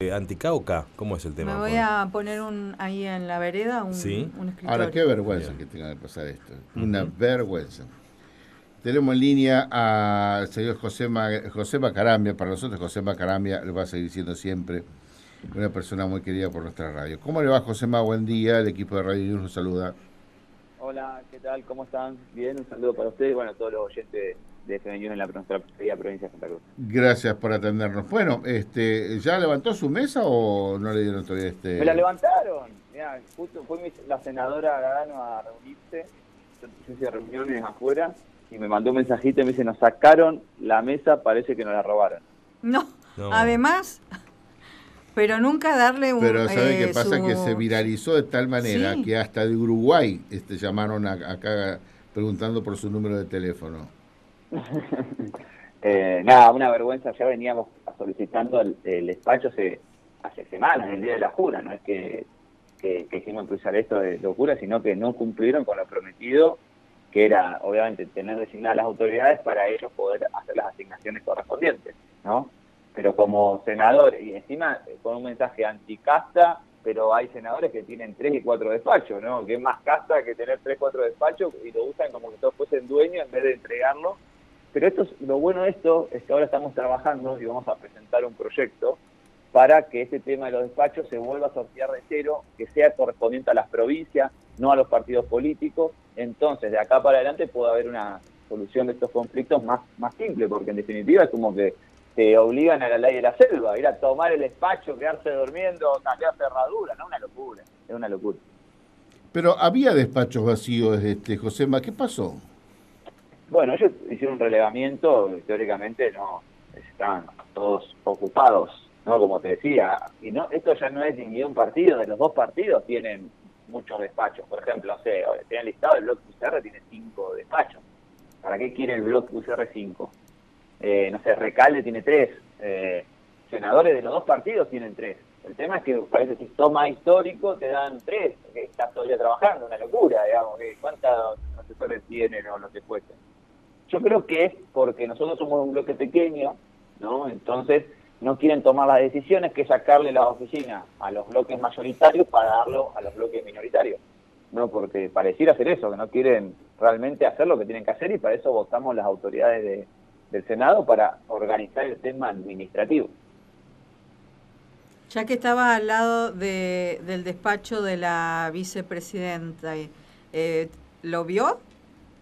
Eh, Anticauca, ¿cómo es el tema? Me voy a poner un ahí en la vereda un, Sí. un escritorio. Ahora, qué vergüenza que tenga que pasar esto. Una vergüenza. Tenemos en línea al señor José, Ma- José Macarambia. Para nosotros, José Macarambia lo va a seguir siendo siempre una persona muy querida por nuestra radio. ¿Cómo le va, José Ma? Buen día. El equipo de Radio News lo saluda. Hola, ¿qué tal? ¿Cómo están? Bien, un saludo para ustedes y bueno, a todos los oyentes de FM en la nuestra querida provincia de Santa Cruz. Gracias por atendernos. Bueno, este, ¿ya levantó su mesa o no le dieron todavía este? Me la levantaron. Mirá, justo fue mi- la senadora Gagano a reunirse. Yo yo hice reuniones afuera y me mandó un mensajito y me dice, nos sacaron la mesa, parece que nos la robaron. No, No. además, pero nunca darle un. Pero ¿sabe eh, qué pasa? su- Que se viralizó de tal manera Sí. que hasta de Uruguay este, llamaron a- acá preguntando por su número de teléfono. Eh, nada, una vergüenza. Ya veníamos solicitando el, despacho hace, hace semanas, el día de la jura. No es que, que, que hicimos impulsar esto de locura, sino que no cumplieron con lo prometido, que era, obviamente, tener designadas las autoridades para ellos poder hacer las asignaciones correspondientes, ¿no? Pero como senadores, y encima eh, con un mensaje anticasta, pero hay senadores que tienen tres y cuatro despachos, ¿no? Que es más casta que tener tres, cuatro despachos y lo usan como que todos fuesen dueños en vez de entregarlo pero esto es, lo bueno de esto es que ahora estamos trabajando y vamos a presentar un proyecto para que este tema de los despachos se vuelva a sortear de cero, que sea correspondiente a las provincias, no a los partidos políticos. Entonces, de acá para adelante puede haber una solución de estos conflictos más, más simple, porque en definitiva es como que te obligan a la ley de la selva, ir a tomar el despacho, quedarse durmiendo, cambiar cerradura, ¿no? Una locura, es una locura. Pero había despachos vacíos, este, Josema, ¿qué pasó? Bueno, ellos hicieron un relevamiento, teóricamente no estaban todos ocupados, ¿no? Como te decía, y no esto ya no es de un partido, de los dos partidos tienen muchos despachos. Por ejemplo, no sé, tienen listado el bloque UCR tiene cinco despachos. ¿Para qué quiere el bloque UCR cinco? Eh, no sé, Recalde tiene tres, eh, senadores de los dos partidos tienen tres. El tema es que parece que toma histórico te dan tres, que estás todavía trabajando, una locura, digamos, que cuántos asesores tienen o lo que fuese. Yo creo que es porque nosotros somos un bloque pequeño, ¿no? Entonces no quieren tomar las decisiones que sacarle la oficina a los bloques mayoritarios para darlo a los bloques minoritarios. No, porque pareciera hacer eso, que no quieren realmente hacer lo que tienen que hacer y para eso votamos las autoridades de- del Senado para organizar el tema administrativo. Ya que estaba al lado de, del despacho de la vicepresidenta, eh, ¿lo vio?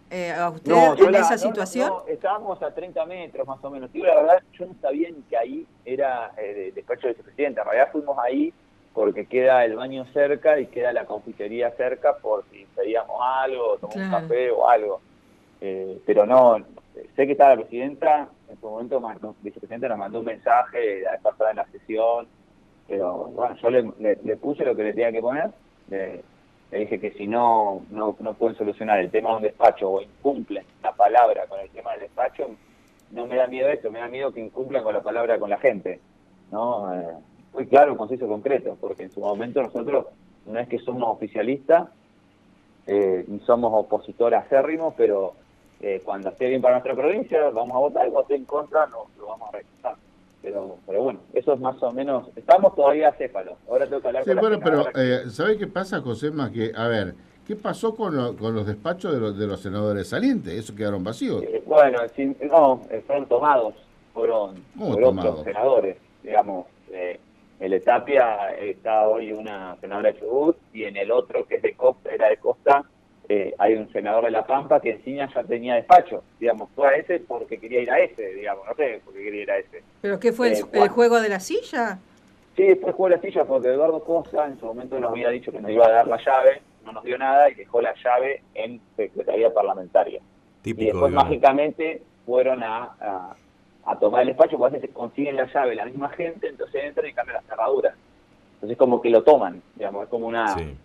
Eh, ¿A usted yo en la- esa no, situación? no, estábamos a 30 metros más o menos. Digo, la verdad, yo no sabía ni que ahí era eh, el despacho del vicepresidente. En realidad fuimos ahí porque queda el baño cerca y queda la confitería cerca por si pedíamos algo, tomamos un café o algo. Eh, pero no, sé que estaba la presidenta, en su momento mandó, vicepresidenta nos mandó un mensaje la vez pasada en la sesión, pero bueno, yo le, le- le puse lo que le tenía que poner, le, le dije que si no, no no pueden solucionar el tema de un despacho o incumplen la palabra con el tema del despacho, no me da miedo eso, me da miedo que incumplan con la palabra con la gente, ¿no? Eh, muy claro, conciso, concreto, porque en su momento nosotros no es que somos oficialistas, eh, ni somos opositores acérrimos, pero eh, cuando esté bien para nuestra provincia vamos a votar y cuando esté en contra no lo vamos a rechazar. Pero, pero bueno, eso es más o menos, estamos todavía céfalos, ahora tengo que hablar Sí, con la bueno, pero eh, ¿sabe qué pasa, Josema? Que, a ver, ¿qué pasó con, lo- con los despachos de los, de los senadores salientes? ¿Eso quedaron vacíos? Eh, bueno, no, eh, fueron tomados, fueron ¿Cómo por tomados? otros senadores, digamos. Eh, en el Tapia está hoy una senadora de Chubut y en el otro, que es de Costa, era de Costa, eh, hay un senador de La Pampa que encima ya tenía despacho, digamos, fue a ese porque quería ir a ese, digamos, no sé por qué quería ir a ese. ¿Pero qué fue el, Eh, el Juan. juego de la silla? Sí, después jugó la silla porque Eduardo Costa en su momento nos había dicho que nos iba a dar la llave, no nos dio nada y dejó la llave en Secretaría Parlamentaria. y Típico. después digamos. mágicamente fueron a, a, a tomar el despacho, porque a veces consiguen la llave la misma gente, entonces entran y cambian las cerraduras. Entonces como que lo toman, digamos, es como una... Sí.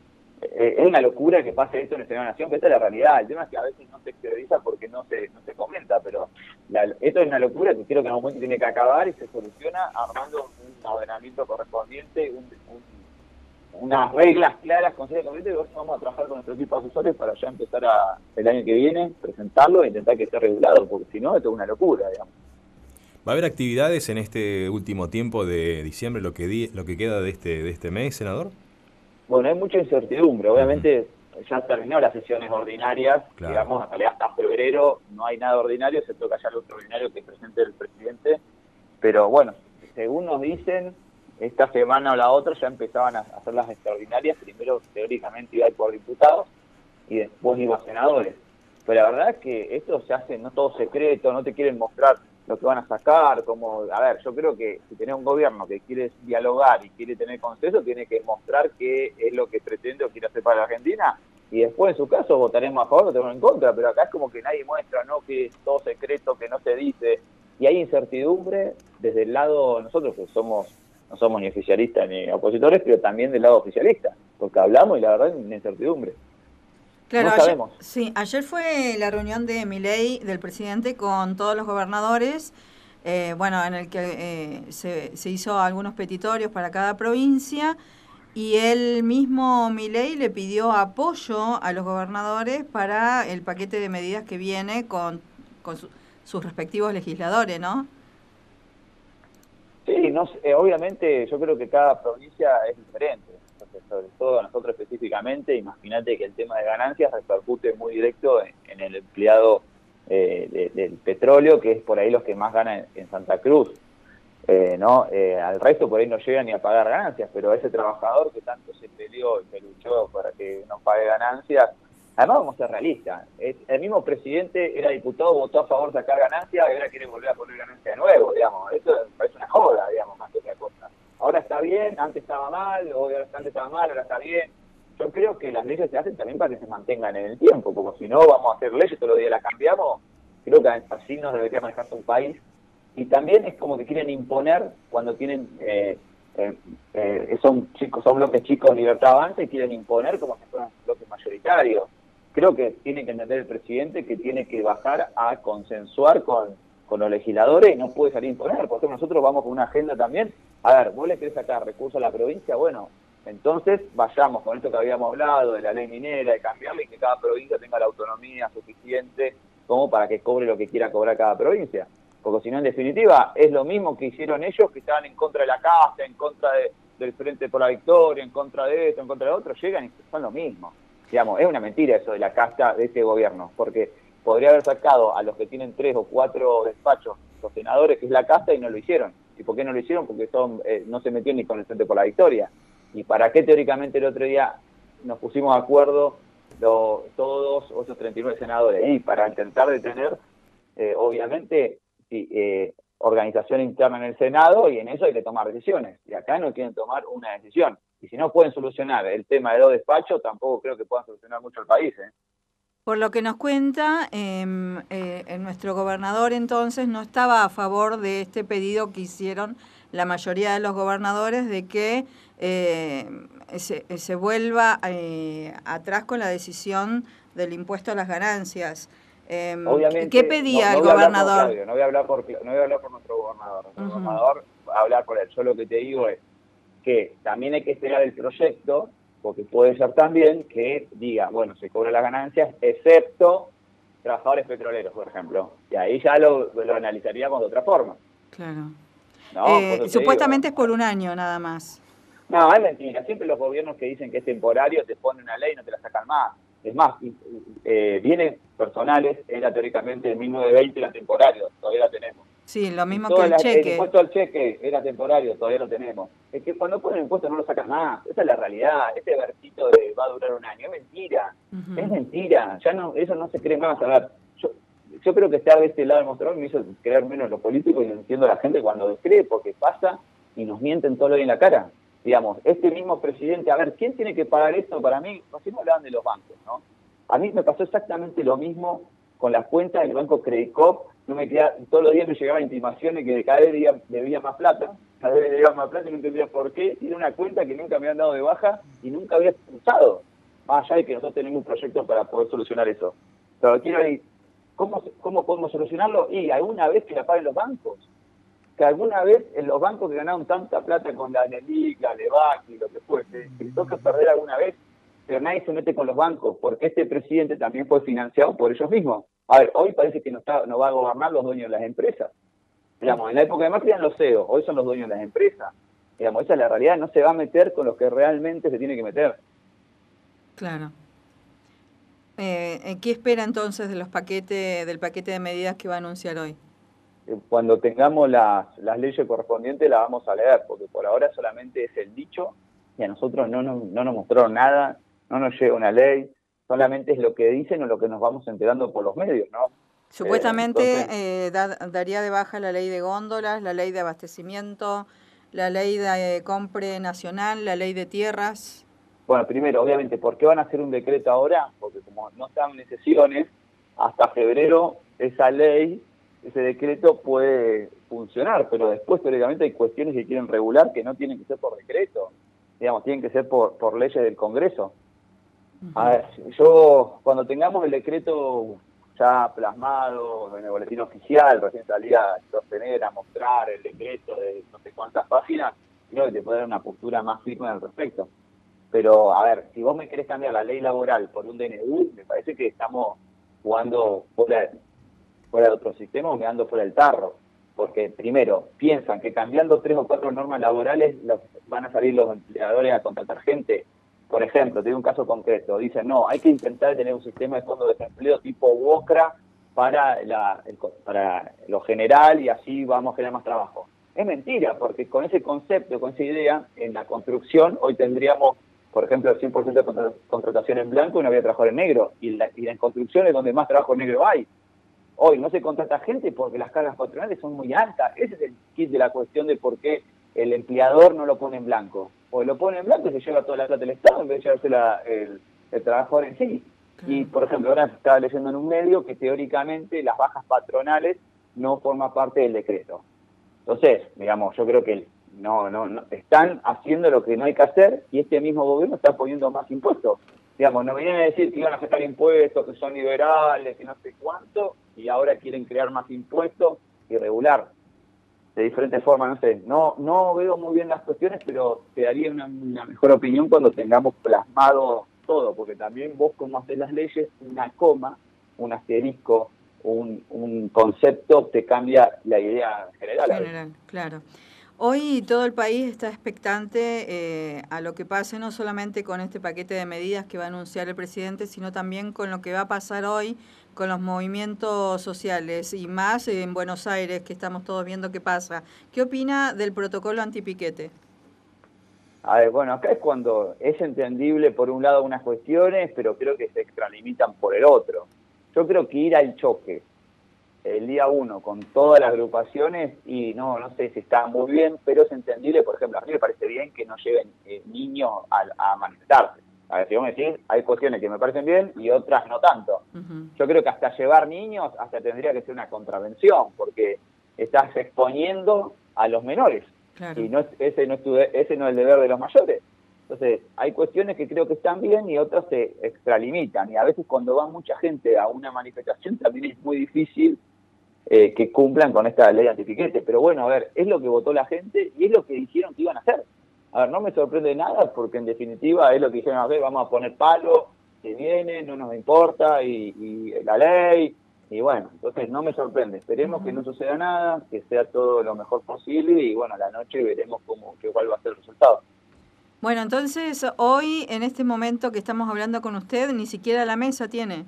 Eh, es una locura que pase esto en el Senado de Nación, que esta es la realidad. El tema es que a veces no se exterioriza porque no se, no se comenta, pero la- esto es una locura que creo que en algún momento tiene que acabar y se soluciona armando un ordenamiento correspondiente, un, un- unas reglas claras, con serie concreta, y vamos a trabajar con nuestro equipo de asesores para ya empezar a, el año que viene, presentarlo e intentar que esté regulado, porque si no, esto es una locura, digamos. ¿Va a haber actividades en este último tiempo de diciembre, lo que, lo que queda de este, de este mes, senador? Bueno, hay mucha incertidumbre. Obviamente ya terminó las sesiones ordinarias, digamos, hasta febrero no hay nada ordinario, se toca ya lo ordinario que presente el presidente. Pero bueno, según nos dicen, esta semana o la otra ya empezaban a hacer las extraordinarias, primero teóricamente iba a ir por diputados y después iba a senadores. Pero la verdad es que esto se hace no todo secreto, no te quieren mostrar lo que van a sacar, como, a ver, yo creo que si tenés un gobierno que quiere dialogar y quiere tener consenso, tiene que mostrar qué es lo que pretende o quiere hacer para la Argentina, y después en su caso votaremos a favor o votaremos en contra, pero acá es como que nadie muestra, ¿no? Que es todo secreto, que no se dice, y hay incertidumbre desde el lado, nosotros que somos, no somos ni oficialistas ni opositores, pero también del lado oficialista, porque hablamos y la verdad es una incertidumbre. Claro, ayer, sí, ayer fue la reunión de Miley, del presidente, con todos los gobernadores, eh, bueno, en el que eh, se, se, hizo algunos petitorios para cada provincia y él mismo, Miley, le pidió apoyo a los gobernadores para el paquete de medidas que viene con, con sus respectivos legisladores, ¿no? Sí, no, eh, obviamente yo creo que cada provincia es diferente sobre todo nosotros específicamente, imagínate que el tema de ganancias repercute muy directo en, el empleado eh, del petróleo, que es por ahí los que más ganan en, Santa Cruz. Eh, ¿no? Eh, al resto por ahí no llegan ni a pagar ganancias, pero ese trabajador que tanto se peleó y se luchó para que no pague ganancias, además vamos a ser realistas, el mismo presidente era diputado, votó a favor de sacar ganancias y ahora quiere volver a poner ganancias de nuevo, digamos, eso parece una joda, digamos, más que otra cosa ahora está bien, antes estaba mal, o antes estaba mal, ahora está bien. Yo creo que las leyes se hacen también para que se mantengan en el tiempo, porque si no vamos a hacer leyes, todos los días las cambiamos, creo que así nos debería manejarse un país. Y también es como que quieren imponer cuando tienen, eh, eh, eh, son chicos, son bloques chicos libertad avanza y quieren imponer como si fueran bloques mayoritarios. Creo que tiene que entender el presidente que tiene que bajar a consensuar con con los legisladores y no puede salir a imponer, porque nosotros vamos con una agenda también. A ver, vos le querés sacar recursos a la provincia, bueno, entonces vayamos con esto que habíamos hablado de la ley minera, de cambiarle y que cada provincia tenga la autonomía suficiente como para que cobre lo que quiera cobrar cada provincia. Porque si no, en definitiva, es lo mismo que hicieron ellos que estaban en contra de la casa, en contra del Frente por la Victoria, en contra de esto, en contra de otro, llegan y son lo mismo. Digamos, es una mentira eso de la casta de este gobierno, porque podría haber sacado a los que tienen tres o cuatro despachos, los senadores, que es la casta, y no lo hicieron. ¿Y por qué no lo hicieron? Porque son eh, no se metieron ni con el Frente por la Victoria. ¿Y para qué teóricamente el otro día nos pusimos de acuerdo todos esos 39 senadores? Y para intentar detener, eh, obviamente, eh, organización interna en el Senado y en eso hay que tomar decisiones. Y acá no quieren tomar una decisión. Y si no pueden solucionar el tema de los despachos, tampoco creo que puedan solucionar mucho el país. ¿eh? Por lo que nos cuenta, em, eh, nuestro gobernador entonces no estaba a favor de este pedido que hicieron la mayoría de los gobernadores de que eh, se, vuelva eh, atrás con la decisión del impuesto a las ganancias. Em, ¿Qué pedía el gobernador? no, voy a hablar por, no voy a hablar por nuestro gobernador. Nuestro gobernador va a hablar por él. Yo lo que te digo es que también hay que esperar el proyecto porque puede ser también que diga, bueno, se cobra las ganancias, excepto trabajadores petroleros, por ejemplo. Y ahí ya lo, analizaríamos de otra forma. Claro. Eh, supuestamente es por un año nada más. No, es mentira. Siempre los gobiernos que dicen que es temporario te ponen una ley y no te la sacan más. Es más, eh, vienen personales, era teóricamente el 1920 era temporario, todavía la tenemos. Sí, lo mismo que el cheque. El impuesto al cheque era temporario, todavía lo tenemos. Es que cuando ponen impuesto no lo sacas más. Esa es la realidad. Este versito de va a durar un año es mentira. Es mentira. Ya no, eso no se cree más. A ver, yo, yo creo que estar de este lado del mostrador me hizo creer menos los políticos y entiendo a la gente cuando descree porque pasa y nos mienten todo lo en la cara. Digamos, este mismo presidente, a ver, ¿quién tiene que pagar esto para mí? Recién hablaban de los bancos, ¿no? A mí me pasó exactamente lo mismo con las cuentas del banco Credit no me queda, todos los días me llegaban intimaciones que cada vez debía, más plata, cada vez debía más plata y no entendía por qué. Tiene una cuenta que nunca me han dado de baja y nunca había usado. Más allá de que nosotros tenemos un proyecto para poder solucionar eso. Pero quiero decir, ¿cómo, ¿cómo podemos solucionarlo? Y alguna vez que la paguen los bancos. Que alguna vez en los bancos que ganaron tanta plata con la NELIC, la LEVAC y lo que fuese, que toca perder alguna vez, pero nadie se mete con los bancos, porque este presidente también fue financiado por ellos mismos. A ver, hoy parece que no, está, no va a gobernar los dueños de las empresas. Digamos, en la época de Macri eran los CEOs, hoy son los dueños de las empresas. Digamos, esa es la realidad, no se va a meter con los que realmente se tiene que meter. Claro. Eh, ¿Qué espera entonces de los paquetes, del paquete de medidas que va a anunciar hoy? Eh, cuando tengamos las, las leyes correspondientes las vamos a leer, porque por ahora solamente es el dicho y a nosotros no nos, no nos mostraron nada, no nos llega una ley, solamente es lo que dicen o lo que nos vamos enterando por los medios, ¿no? Supuestamente eh, daría de baja la ley de góndolas, la ley de abastecimiento, la ley de eh, compre nacional, la ley de tierras. Bueno, primero, obviamente, ¿por qué van a hacer un decreto ahora? Porque como no están en sesiones, hasta febrero esa ley, ese decreto puede funcionar, pero después teóricamente hay cuestiones que quieren regular que no tienen que ser por decreto, digamos, tienen que ser por, por leyes del Congreso. A ver, yo cuando tengamos el decreto ya plasmado en el boletín oficial, recién salía a sostener, a mostrar el decreto de no sé cuántas páginas, creo que te puede dar una postura más firme al respecto. Pero, a ver, si vos me querés cambiar la ley laboral por un DNU, me parece que estamos jugando fuera, fuera de otro sistema o mirando fuera del tarro. Porque, primero, piensan que cambiando tres o cuatro normas laborales van a salir los empleadores a contratar gente por ejemplo, tengo un caso concreto, dicen, no, hay que intentar tener un sistema de fondo de desempleo tipo WOCRA para, la, para lo general y así vamos a generar más trabajo. Es mentira, porque con ese concepto, con esa idea, en la construcción hoy tendríamos, por ejemplo, el 100% de contratación en blanco y no había trabajo en negro. Y, la, y en construcción es donde más trabajo en negro hay. Hoy no se contrata gente porque las cargas patronales son muy altas. Ese es el kit de la cuestión de por qué el empleador no lo pone en blanco. O lo pone en blanco y se lleva toda la plata del Estado en vez de llevarse la, el, trabajador en sí. Y, por ejemplo, ahora estaba leyendo en un medio que teóricamente las bajas patronales no forman parte del decreto. Entonces, digamos, yo creo que no, no, no, están haciendo lo que no hay que hacer y este mismo gobierno está poniendo más impuestos. Digamos, nos vienen a decir que iban a sacar impuestos, que son liberales, que no sé cuánto, y ahora quieren crear más impuestos y regular de diferentes formas, no sé, no, no veo muy bien las cuestiones, pero te daría una, mejor opinión cuando tengamos plasmado todo, porque también vos como haces las leyes, una coma, un asterisco, un, un concepto te cambia la idea general. General, claro. Hoy todo el país está expectante eh, a lo que pase, no solamente con este paquete de medidas que va a anunciar el presidente, sino también con lo que va a pasar hoy con los movimientos sociales y más en Buenos Aires, que estamos todos viendo qué pasa. ¿Qué opina del protocolo antipiquete? A ver, bueno, acá es cuando es entendible por un lado unas cuestiones, pero creo que se extralimitan por el otro. Yo creo que ir al choque el día uno con todas las agrupaciones y no no sé si está muy bien, pero es entendible, por ejemplo, a mí me parece bien que no lleven eh, niños a, manifestarse. A ver, si vos me decís, hay cuestiones que me parecen bien y otras no tanto. Yo creo que hasta llevar niños, hasta tendría que ser una contravención, porque estás exponiendo a los menores. Y no ese, no es ese no es el deber de los mayores. Entonces, hay cuestiones que creo que están bien y otras se extralimitan. Y a veces cuando va mucha gente a una manifestación también es muy difícil eh, que cumplan con esta ley antipiquete. Pero bueno, a ver, es lo que votó la gente y es lo que dijeron que iban a hacer. A ver, no me sorprende nada porque en definitiva es lo que dijeron, a ver, vamos a poner palo, que viene, no nos importa, y, la ley, y bueno, entonces no me sorprende. Esperemos que no suceda nada, que sea todo lo mejor posible y bueno, a la noche veremos cómo, qué, cuál va a ser el resultado. Bueno, entonces hoy, en este momento que estamos hablando con usted, ni siquiera la mesa tiene.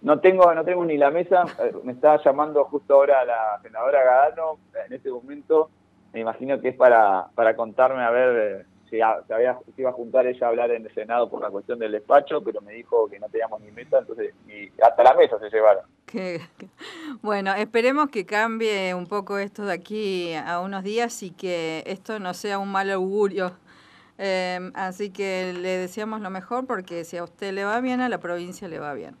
No tengo, no tengo ni la mesa. Eh, me está llamando justo ahora la senadora Gadano. En este momento, me imagino que es para, para contarme a ver eh, si, había, si iba a juntar ella a hablar en el Senado por la cuestión del despacho, pero me dijo que no teníamos ni mesa, entonces ni, hasta la mesa se llevaron. bueno, esperemos que cambie un poco esto de aquí a unos días y que esto no sea un mal augurio. Eh, así que le deseamos lo mejor porque si a usted le va bien, a la provincia le va bien.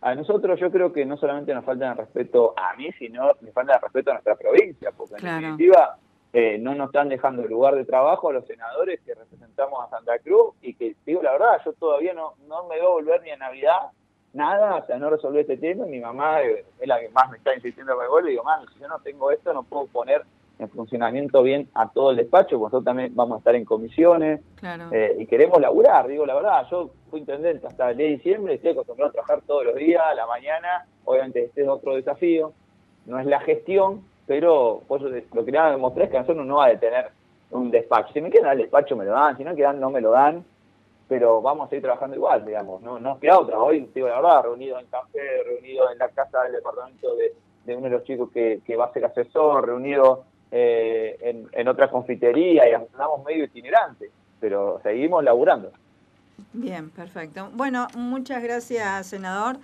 A nosotros yo creo que no solamente nos falta el respeto a mí, sino nos falta el respeto a nuestra provincia, porque en definitiva eh, no nos están dejando el lugar de trabajo a los senadores que representamos a Santa Cruz y que, digo la verdad, yo todavía no, no me voy a volver ni a Navidad, nada, o sea, no resolver este tema. Mi mamá es la que más me está insistiendo para el y digo, mami, si yo no tengo esto, no puedo poner en funcionamiento bien a todo el despacho, nosotros también vamos a estar en comisiones eh, y queremos laburar, digo la verdad, yo fui intendente hasta el día de diciembre, estoy acostumbrado a trabajar todos los días, a la mañana, obviamente este es otro desafío, no es la gestión, pero pues, lo que quería demostrar es que nosotros no va a detener un despacho. Si me quedan el despacho me lo dan, si no quedan no me lo dan, pero vamos a seguir trabajando igual, digamos, no nos queda otra. Hoy, digo la verdad, reunido en café, reunido en la casa del departamento de, uno de los chicos que, va a ser asesor, reunido eh, en, otra confitería y andamos medio itinerante, pero seguimos laburando. Bien, perfecto. Bueno, muchas gracias, senador.